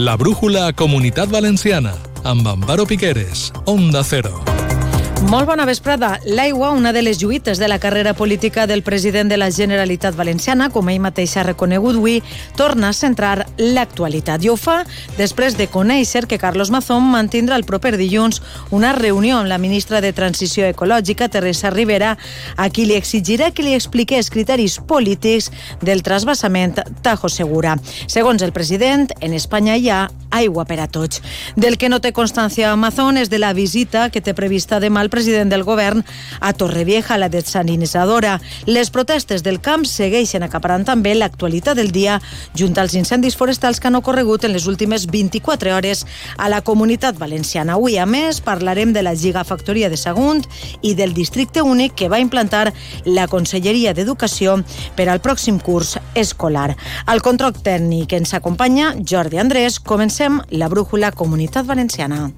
La brújula Comunitat Valenciana, amb Amparo Piqueres, Onda Cero. Molt bona vesprada. L'aigua, una de les lluites de la carrera política del president de la Generalitat Valenciana, com ell mateix ha reconegut avui, torna a centrar l'actualitat. I ho fa després de conèixer que Carlos Mazón mantindrà el proper dilluns una reunió amb la ministra de Transició Ecològica, Teresa Rivera, a qui li exigirà que li expliqués criteris polítics del trasbassament Tajo Segura. Segons el president, en Espanya hi ha aigua per a tots. Del que no té constància Mazón és de la visita que té prevista demà president del govern a Torrevieja, la desalinitzadora. Les protestes del camp segueixen acaparant també l'actualitat del dia junt als incendis forestals que han ocorregut en les últimes 24 hores a la comunitat valenciana. Avui, a més, parlarem de la gigafactoria de Sagunt i del districte únic que va implantar la Conselleria d'Educació per al pròxim curs escolar. Al control tècnic ens acompanya Jordi Andrés. Comencem la brújula Comunitat Valenciana.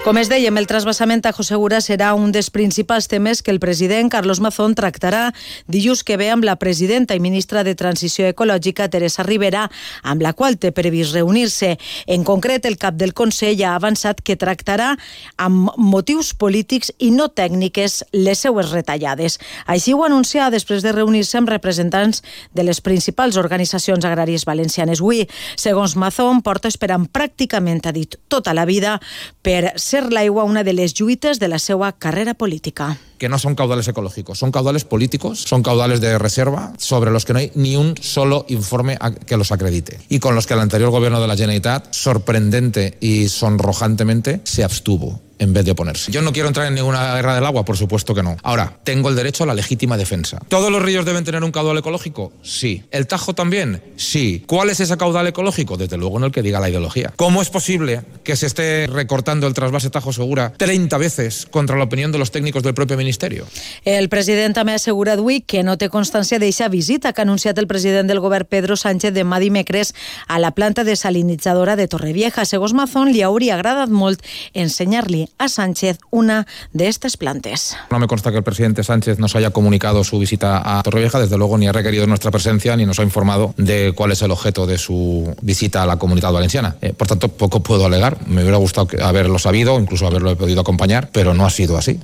Com es dèiem, el trasbassament a Segura serà un dels principals temes que el president Carlos Mazón tractarà dilluns que ve amb la presidenta i ministra de Transició Ecològica, Teresa Rivera, amb la qual té previst reunir-se. En concret, el cap del Consell ha avançat que tractarà amb motius polítics i no tècniques les seues retallades. Així ho anuncia després de reunir-se amb representants de les principals organitzacions agràries valencianes. Avui, segons Mazón, porta esperant pràcticament, ha dit, tota la vida per ser l'aigua una de les lluites de la seva carrera política. que no son caudales ecológicos, son caudales políticos, son caudales de reserva sobre los que no hay ni un solo informe que los acredite y con los que el anterior gobierno de la Generalitat sorprendente y sonrojantemente se abstuvo en vez de oponerse. Yo no quiero entrar en ninguna guerra del agua, por supuesto que no. Ahora, tengo el derecho a la legítima defensa. ¿Todos los ríos deben tener un caudal ecológico? Sí. ¿El Tajo también? Sí. ¿Cuál es ese caudal ecológico? Desde luego en el que diga la ideología. ¿Cómo es posible que se esté recortando el trasvase Tajo Segura 30 veces contra la opinión de los técnicos del propio Ministerio? El president també ha assegurat avui que no té constància d'eixa visita que ha anunciat el president del govern Pedro Sánchez demà dimecres a la planta desalinitzadora de Torrevieja. Segons Mazón, li hauria agradat molt ensenyar-li a Sánchez una de estas plantes. No me consta que el presidente Sánchez nos haya comunicado su visita a Torrevieja, desde luego ni ha requerido nuestra presencia ni nos ha informado de cuál es el objeto de su visita a la comunidad valenciana. Eh, por tanto, poco puedo alegar. Me hubiera gustado haberlo sabido, incluso haberlo podido acompañar, pero no ha sido así.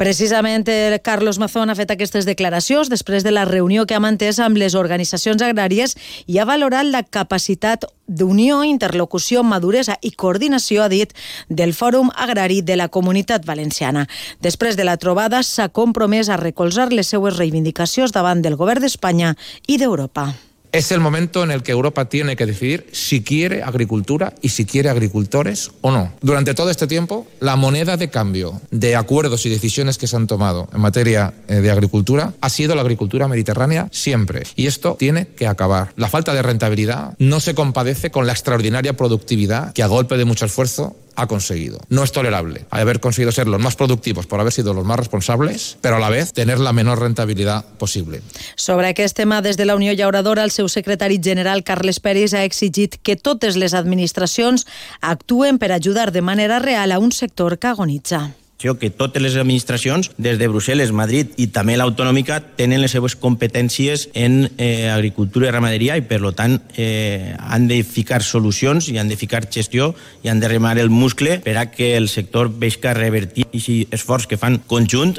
Precisament Carlos Mazón ha fet aquestes declaracions després de la reunió que ha mantès amb les organitzacions agràries i ha valorat la capacitat d'unió, interlocució, maduresa i coordinació, ha dit, del Fòrum Agrari de la Comunitat Valenciana. Després de la trobada, s'ha compromès a recolzar les seues reivindicacions davant del govern d'Espanya i d'Europa. Es el momento en el que Europa tiene que decidir si quiere agricultura y si quiere agricultores o no. Durante todo este tiempo, la moneda de cambio de acuerdos y decisiones que se han tomado en materia eh, de agricultura ha sido la agricultura mediterránea siempre. Y esto tiene que acabar. La falta de rentabilidad no se compadece con la extraordinaria productividad que a golpe de mucho esfuerzo ha conseguido. No es tolerable haber conseguido ser los más productivos por haber sido los más responsables, pero a la vez tener la menor rentabilidad posible. Sobre aquest tema, des de la Unió Llauradora, el seu secretari general, Carles Peris, ha exigit que totes les administracions actuen per ajudar de manera real a un sector que agonitza que totes les administracions, des de Brussel·les, Madrid i també l'autonòmica, tenen les seves competències en eh, agricultura i ramaderia i, per tant, eh, han de ficar solucions i han de ficar gestió i han de remar el muscle per a que el sector veixca revertir aquest esforç que fan conjunt.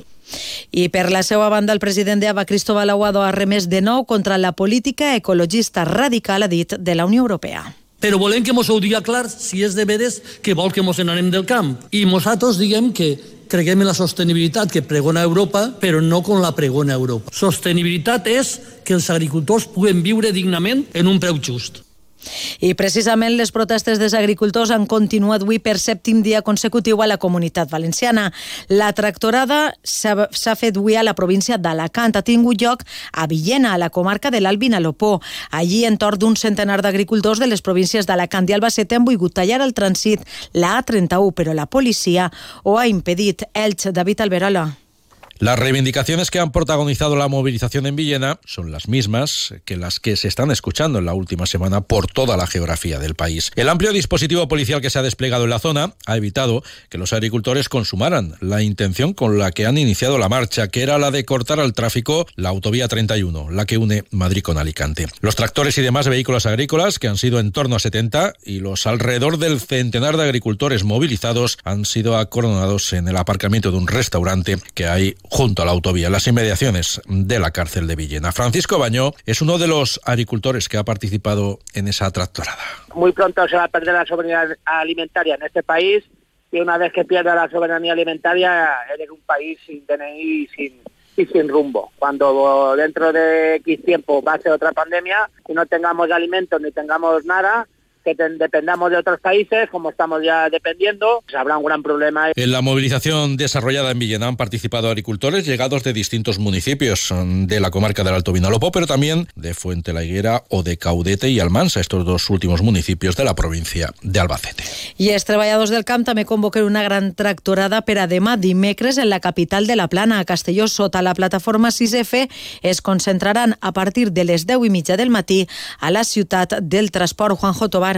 I per la seva banda, el president d'AVA, Cristóbal Aguado, ha remès de nou contra la política ecologista radical, ha dit, de la Unió Europea però volem que mos ho digui clar si és de veres que vol que mos n'anem del camp. I nosaltres diguem que creguem en la sostenibilitat que pregona Europa, però no com la pregona Europa. Sostenibilitat és que els agricultors puguen viure dignament en un preu just. I precisament les protestes dels agricultors han continuat avui per sèptim dia consecutiu a la comunitat valenciana. La tractorada s'ha fet avui a la província d'Alacant. Ha tingut lloc a Villena, a la comarca de l'Albin Alopó. Allí, entorn d'un centenar d'agricultors de les províncies d'Alacant i Albacete han volgut tallar el trànsit la A31, però la policia ho ha impedit. Elx, David Alberola. Las reivindicaciones que han protagonizado la movilización en Villena son las mismas que las que se están escuchando en la última semana por toda la geografía del país. El amplio dispositivo policial que se ha desplegado en la zona ha evitado que los agricultores consumaran la intención con la que han iniciado la marcha, que era la de cortar al tráfico la autovía 31, la que une Madrid con Alicante. Los tractores y demás vehículos agrícolas, que han sido en torno a 70, y los alrededor del centenar de agricultores movilizados han sido acoronados en el aparcamiento de un restaurante que hay junto a la autovía, en las inmediaciones de la cárcel de Villena. Francisco Bañó es uno de los agricultores que ha participado en esa tractorada. Muy pronto se va a perder la soberanía alimentaria en este país y una vez que pierda la soberanía alimentaria eres un país sin DNI sin, y sin rumbo. Cuando dentro de X tiempo va a ser otra pandemia y no tengamos alimentos ni tengamos nada, que dependamos de otros países, como estamos ya dependiendo, pues habrá un gran problema. En la movilización desarrollada en Villena han participado agricultores llegados de distintos municipios de la comarca del Alto Vinalopó, pero también de Fuente la Higuera o de Caudete y Almansa, estos dos últimos municipios de la provincia de Albacete. I els treballadors del camp també convoquen una gran tractorada per a demà dimecres en la capital de la Plana, a Castelló, sota la plataforma 6F, es concentraran a partir de les 10 i mitja del matí a la ciutat del transport Juanjo Tobar.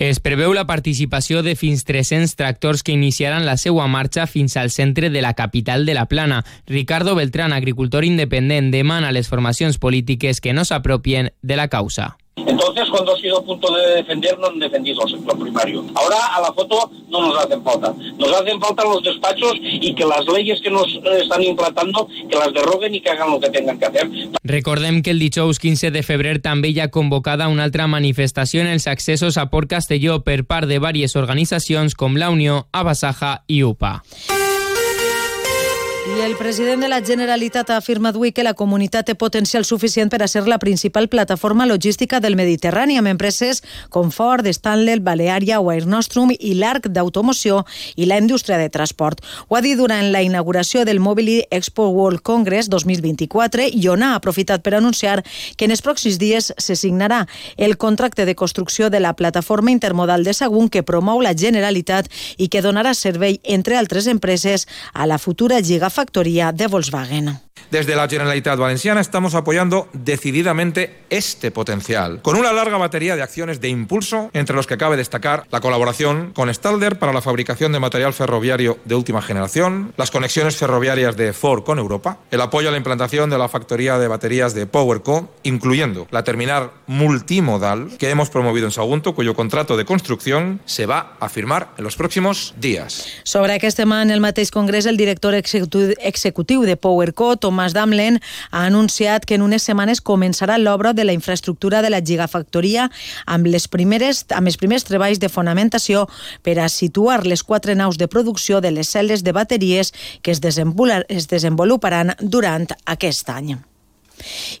Es preveu la participació de fins 300 tractors que iniciaran la seva marxa fins al centre de la capital de la Plana. Ricardo Beltrán, agricultor independent, demana les formacions polítiques que no s'apropien de la causa. Entonces, cuando ha sido a punto de defender, no han defendido el sector primario. Ahora a la foto no nos hacen falta. Nos hacen falta los despachos y que las leyes que nos están implantando, que las derroguen y que hagan lo que tengan que hacer. Recordem que el dijous 15 de febrer també hi ha convocada una altra manifestació en els accessos a Port Castelló per part de diverses organitzacions com la Unió, Abasaja i UPA. I el president de la Generalitat ha afirmat avui que la comunitat té potencial suficient per a ser la principal plataforma logística del Mediterrani, amb empreses com Ford, Stanley, Balearia, Air Nostrum i l'Arc d'Automoció i la indústria de transport. Ho ha dit durant la inauguració del Mobili Expo World Congress 2024 i on ha aprofitat per anunciar que en els pròxims dies se signarà el contracte de construcció de la plataforma intermodal de Sagunt que promou la Generalitat i que donarà servei, entre altres empreses, a la futura gigafactoria factoría de Volkswagen. Desde la Generalitat Valenciana estamos apoyando decididamente este potencial, con una larga batería de acciones de impulso, entre los que cabe destacar la colaboración con Stalder para la fabricación de material ferroviario de última generación, las conexiones ferroviarias de Ford con Europa, el apoyo a la implantación de la factoría de baterías de PowerCo, incluyendo la terminal multimodal que hemos promovido en Sagunto, cuyo contrato de construcción se va a firmar en los próximos días. Sobre aquest tema, en el mateix congrés, el director executiu de PowerCo, Tomàs Damlen, ha anunciat que en unes setmanes començarà l'obra de la infraestructura de la gigafactoria amb, les primeres, amb els primers treballs de fonamentació per a situar les quatre naus de producció de les cel·les de bateries que es desenvoluparan durant aquest any.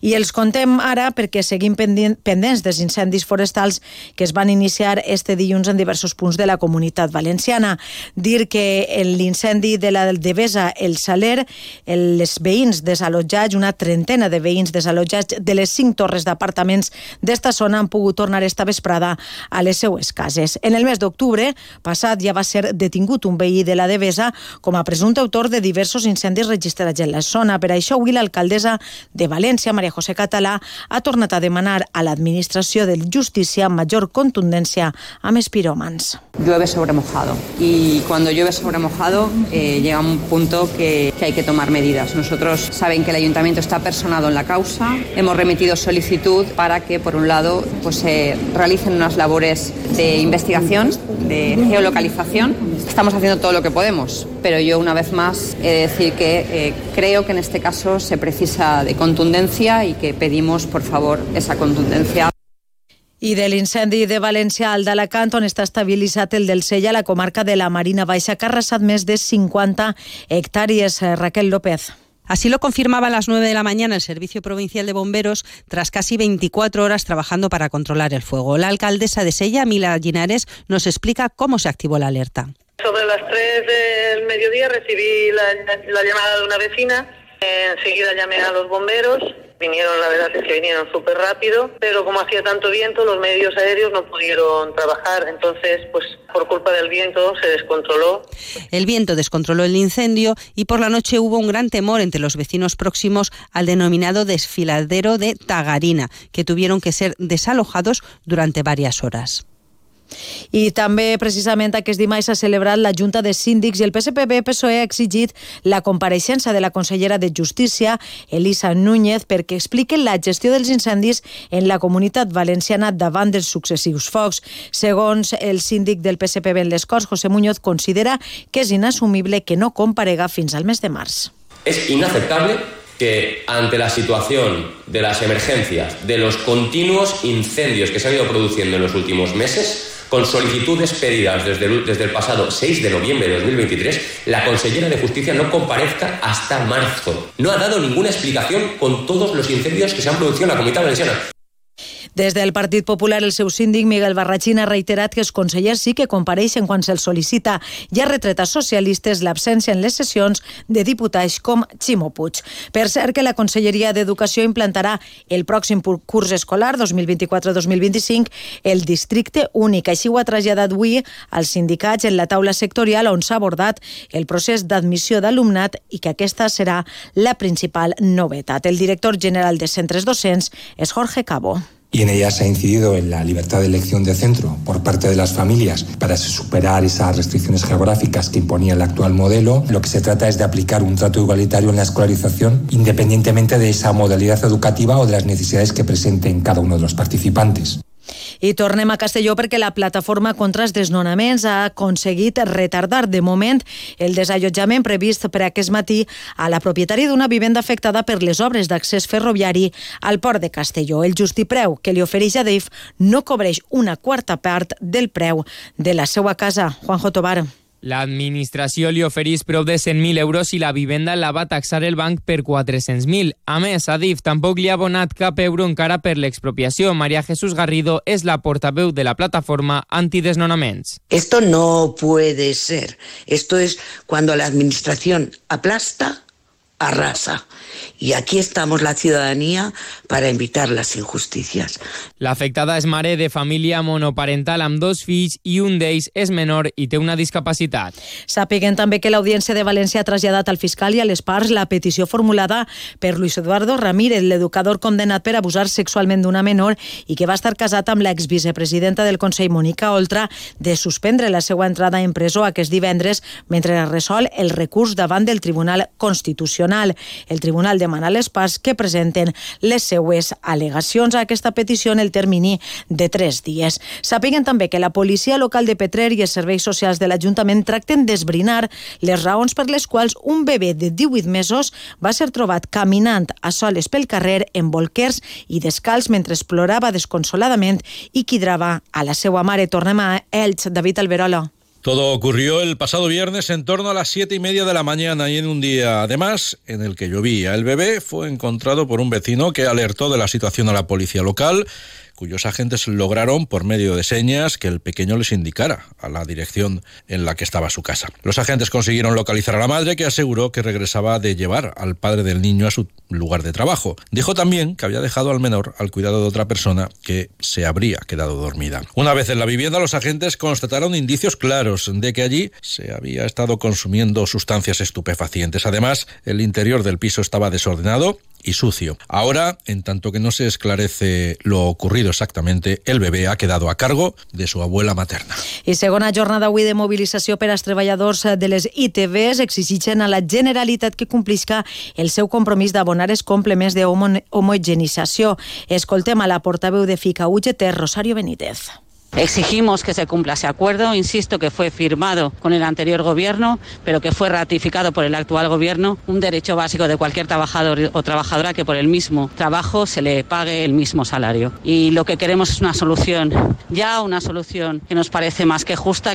I els contem ara perquè seguim pendents dels incendis forestals que es van iniciar este dilluns en diversos punts de la comunitat valenciana. Dir que en l'incendi de la Devesa, el Saler, els veïns desallotjats, una trentena de veïns desallotjats de les cinc torres d'apartaments d'esta zona han pogut tornar esta vesprada a les seues cases. En el mes d'octubre passat ja va ser detingut un veí de la Devesa com a presumpte autor de diversos incendis registrats en la zona. Per això avui l'alcaldessa de València València, María José Catalá, ha tornat a demanar a l'Administració de Justícia mayor contundencia a més piròmans. Llueve sobre mojado y cuando llueve sobre mojado eh, llega un punto que, que hay que tomar medidas. Nosotros saben que el Ayuntamiento está personado en la causa, hemos remitido solicitud para que, por un lado, pues se realicen unas labores de investigación, de geolocalización. Estamos haciendo todo lo que podemos, pero yo una vez más he de decir que eh, creo que en este caso se precisa de contundencia y que pedimos, por favor, esa contundencia. I de l'incendi de València al d'Alacant, on està estabilitzat el del Sella, la comarca de la Marina Baixa, que ha arrasat més de 50 hectàrees. Raquel López. Así lo confirmaba a las 9 de la mañana el Servicio Provincial de Bomberos tras casi 24 horas trabajando para controlar el fuego. La alcaldesa de Sella, Mila Ginares, nos explica cómo se activó la alerta. Sobre las 3 del mediodía recibí la, la llamada de una vecina Enseguida llamé a los bomberos Vinieron, la verdad es que vinieron súper rápido, pero como hacía tanto viento, los medios aéreos no pudieron trabajar. Entonces, pues por culpa del viento se descontroló. El viento descontroló el incendio y por la noche hubo un gran temor entre los vecinos próximos al denominado desfiladero de Tagarina, que tuvieron que ser desalojados durante varias horas. I també, precisament, aquest dimarts s'ha celebrat la Junta de Síndics i el PSPB-PSOE ha exigit la compareixença de la consellera de Justícia, Elisa Núñez, perquè expliqui la gestió dels incendis en la comunitat valenciana davant dels successius focs. Segons el síndic del PSPB en les Corts, José Muñoz, considera que és inassumible que no comparega fins al mes de març. Es inaceptable que ante la situación de las emergencias, de los continuos incendios que se han ido produciendo en los últimos meses, con solicitudes pedidas desde el, desde el pasado 6 de noviembre de 2023, la consellera de Justicia no comparezca hasta marzo. No ha dado ninguna explicación con todos los incendios que se han producido en la comunidad valenciana. Des del Partit Popular, el seu síndic Miguel Barrachín ha reiterat que els consellers sí que compareixen quan se'ls sol·licita i ha retret a socialistes l'absència en les sessions de diputats com Ximo Puig. Per cert que la Conselleria d'Educació implantarà el pròxim curs escolar 2024-2025 el districte únic. Així ho ha traslladat avui als sindicats en la taula sectorial on s'ha abordat el procés d'admissió d'alumnat i que aquesta serà la principal novetat. El director general de centres docents és Jorge Cabo y en ella se ha incidido en la libertad de elección de centro por parte de las familias para superar esas restricciones geográficas que imponía el actual modelo. Lo que se trata es de aplicar un trato igualitario en la escolarización independientemente de esa modalidad educativa o de las necesidades que presenten cada uno de los participantes. I tornem a Castelló perquè la plataforma contra els desnonaments ha aconseguit retardar de moment el desallotjament previst per aquest matí a la propietària d'una vivenda afectada per les obres d'accés ferroviari al port de Castelló. El justipreu que li ofereix a DIF no cobreix una quarta part del preu de la seva casa. Juanjo Tobar. L'administració li oferís prou de 100.000 euros i la vivenda la va taxar el banc per 400.000. A més, Adif tampoc li ha abonat cap euro encara per l'expropiació. María Jesús Garrido és la portaveu de la plataforma antidesnonaments. Esto no puede ser. Esto es cuando la administración aplasta, arrasa. Y aquí estamos la ciudadanía para evitar las injusticias. L'afectada és mare de família monoparental amb dos fills i un d'ells és menor i té una discapacitat. Sàpiguen també que l'Audiència de València ha traslladat al fiscal i a les parts la petició formulada per Luis Eduardo Ramírez, l'educador condemnat per abusar sexualment d'una menor i que va estar casat amb l'exvicepresidenta del Consell, Mónica Oltra, de suspendre la seva entrada en presó aquest divendres mentre resol el recurs davant del Tribunal Constitucional. El Tribunal demana a les parts que presenten les seues al·legacions a aquesta petició en el termini de tres dies. Sapiguen també que la policia local de Petrer i els serveis socials de l'Ajuntament tracten d'esbrinar les raons per les quals un bebè de 18 mesos va ser trobat caminant a soles pel carrer en bolquers i descalç mentre explorava desconsoladament i quidrava a la seva mare. Tornem a Elx, David Alberola. Todo ocurrió el pasado viernes en torno a las siete y media de la mañana y en un día, además, en el que llovía. El bebé fue encontrado por un vecino que alertó de la situación a la policía local cuyos agentes lograron, por medio de señas, que el pequeño les indicara a la dirección en la que estaba su casa. Los agentes consiguieron localizar a la madre, que aseguró que regresaba de llevar al padre del niño a su lugar de trabajo. Dijo también que había dejado al menor al cuidado de otra persona que se habría quedado dormida. Una vez en la vivienda, los agentes constataron indicios claros de que allí se había estado consumiendo sustancias estupefacientes. Además, el interior del piso estaba desordenado y sucio. Ahora, en tanto que no se esclarece lo ocurrido exactamente, el bebé ha quedado a cargo de su abuela materna. I segona jornada avui de mobilització per als treballadors de les ITVs exigeixen a la Generalitat que complisca el seu compromís d'abonar els complements d'homogenització. Escoltem a la portaveu de FICA UGT, Rosario Benítez. Exigimos que se cumpla ese acuerdo, insisto que fue firmado con el anterior gobierno, pero que fue ratificado por el actual gobierno, un derecho básico de cualquier trabajador o trabajadora que por el mismo trabajo se le pague el mismo salario. Y lo que queremos es una solución, ya una solución que nos parece más que justa.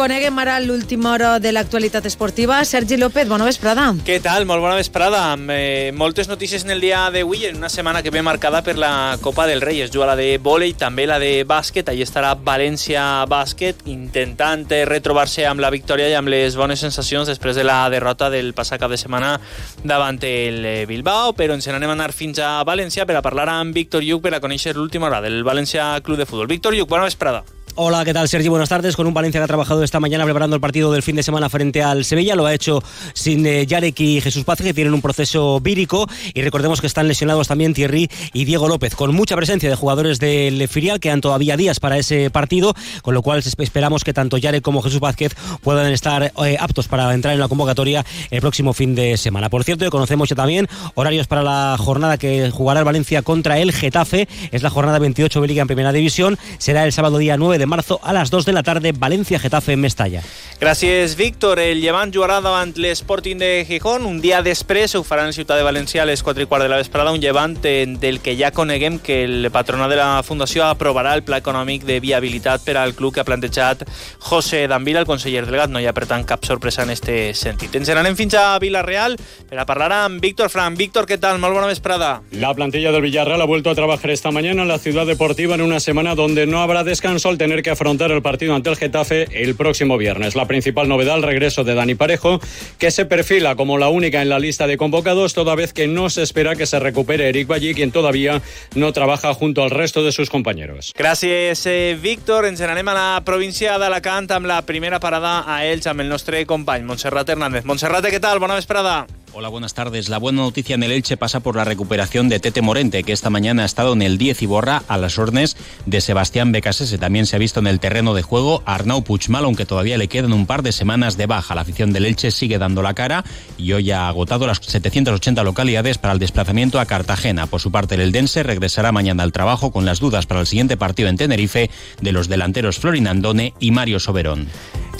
Coneguem ara l'última hora de l'actualitat esportiva. Sergi López, bona vesprada. Què tal? Molt bona vesprada. Eh, moltes notícies en el dia d'avui, en una setmana que ve marcada per la Copa del Rei. Es juga la de vòlei, també la de bàsquet. Allí estarà València Bàsquet, intentant eh, retrobar-se amb la victòria i amb les bones sensacions després de la derrota del passat cap de setmana davant el eh, Bilbao. Però ens n'anem a anar fins a València per a parlar amb Víctor Lluc per a conèixer l'última hora del València Club de Futbol. Víctor Lluc, bona vesprada. Hola, ¿qué tal Sergi? Buenas tardes. Con un Valencia que ha trabajado esta mañana preparando el partido del fin de semana frente al Sevilla. Lo ha hecho sin eh, Yarek y Jesús Paz, que tienen un proceso vírico. Y recordemos que están lesionados también Thierry y Diego López, con mucha presencia de jugadores del filial. Quedan todavía días para ese partido, con lo cual esperamos que tanto Yarek como Jesús Vázquez puedan estar eh, aptos para entrar en la convocatoria el próximo fin de semana. Por cierto, conocemos ya también horarios para la jornada que jugará el Valencia contra el Getafe. Es la jornada 28 de Liga en Primera División. Será el sábado día 9 de marzo a las 2 de la tarde, Valencia-Getafe en Mestalla. Gràcies, Víctor. El Llevant jugarà davant l'Sporting de Gijón. Un dia després ho faran en Ciutat de València a les 4 i quart de la vesprada. Un Llevant del que ja coneguem que el patronat de la Fundació aprovarà el pla econòmic de viabilitat per al club que ha plantejat José Danvila, el conseller delegat. No hi ha, per tant, cap sorpresa en este sentit. Ens n'anem fins a Villarreal per a parlar amb Víctor Fran. Víctor, què tal? Molt bona vesprada. La plantilla del Villarreal ha vuelto a trabajar esta mañana en la ciudad deportiva en una semana donde no habrá descanso al tener que afrontar el partido ante el Getafe el próximo viernes. La principal novedad, el regreso de Dani Parejo, que se perfila como la única en la lista de convocados, toda vez que no se espera que se recupere Eric Ballí, quien todavía no trabaja junto al resto de sus compañeros. Gràcies, eh, Víctor. Ens n'anem a la província d'Alacant amb la primera parada a Elx amb el nostre company, Montserrat Hernández. Montserrat, què tal? Bona vesprada. Hola, buenas tardes. La buena noticia en el Elche pasa por la recuperación de Tete Morente, que esta mañana ha estado en el 10 y borra a las órdenes de Sebastián Becasese. También se ha visto en el terreno de juego Arnau Puigmal, aunque todavía le quedan un par de semanas de baja. La afición del Elche sigue dando la cara y hoy ha agotado las 780 localidades para el desplazamiento a Cartagena. Por su parte, el Eldense regresará mañana al trabajo con las dudas para el siguiente partido en Tenerife de los delanteros Florin Andone y Mario Soberón.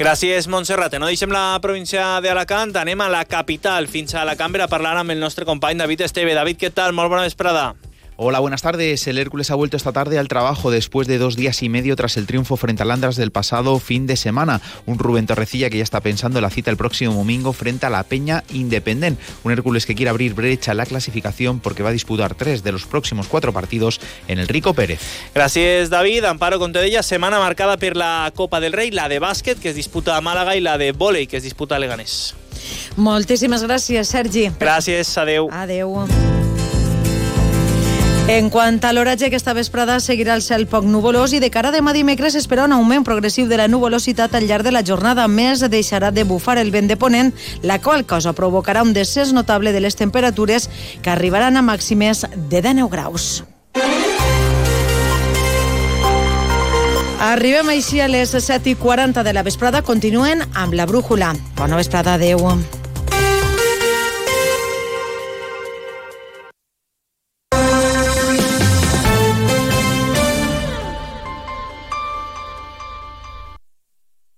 Gràcies, Montserrat. No deixem la província d'Alacant, anem a la capital, fins a la cambra, a parlar amb el nostre company David Esteve. David, què tal? Molt bona vesprada. Hola, buenas tardes. El Hércules ha vuelto esta tarde al trabajo después de dos días y medio tras el triunfo frente al Andras del pasado fin de semana. Un Rubén Torrecilla que ya está pensando en la cita el próximo domingo frente a la Peña Independent. Un Hércules que quiere abrir brecha en la clasificación porque va a disputar tres de los próximos cuatro partidos en el Rico Pérez. Gràcies, David. Amparo Contedella, setmana marcada per la Copa del Rei, la de bàsquet, que es disputa a Màlaga, i la de vòlei, que es disputa a Leganés. Moltíssimes gràcies, Sergi. Gràcies, adeu. Adeu. En quant a l'oratge, aquesta vesprada seguirà el cel poc nuvolós i de cara a demà dimecres espera un augment progressiu de la nuvolositat al llarg de la jornada. Més, deixarà de bufar el vent de ponent, la qual cosa provocarà un descens notable de les temperatures que arribaran a màximes de 19 graus. Arribem així a les 7 i 40 de la vesprada. Continuen amb la brújula. Bona vesprada, adeu.